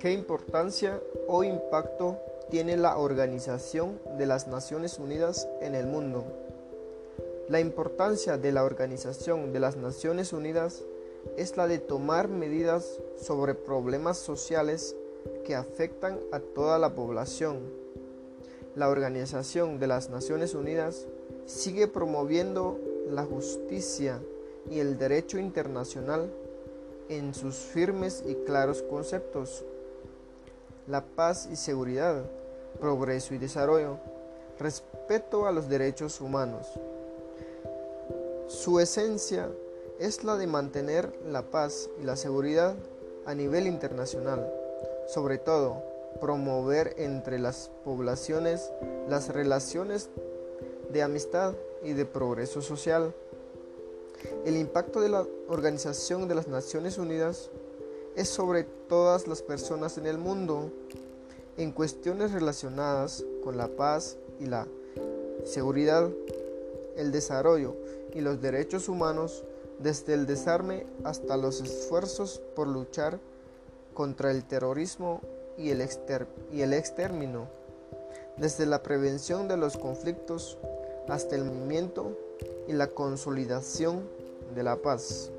¿Qué importancia o impacto tiene la Organización de las Naciones Unidas en el mundo? La importancia de la Organización de las Naciones Unidas es la de tomar medidas sobre problemas sociales que afectan a toda la población. La Organización de las Naciones Unidas sigue promoviendo la justicia y el derecho internacional en sus firmes y claros conceptos. La paz y seguridad, progreso y desarrollo, respeto a los derechos humanos. Su esencia es la de mantener la paz y la seguridad a nivel internacional, sobre todo promover entre las poblaciones las relaciones de amistad y de progreso social. El impacto de la Organización de las Naciones Unidas es sobre todas las personas en el mundo en cuestiones relacionadas con la paz y la seguridad, el desarrollo y los derechos humanos desde el desarme hasta los esfuerzos por luchar contra el terrorismo y el, y el exterminio, desde la prevención de los conflictos hasta el movimiento y la consolidación de la paz.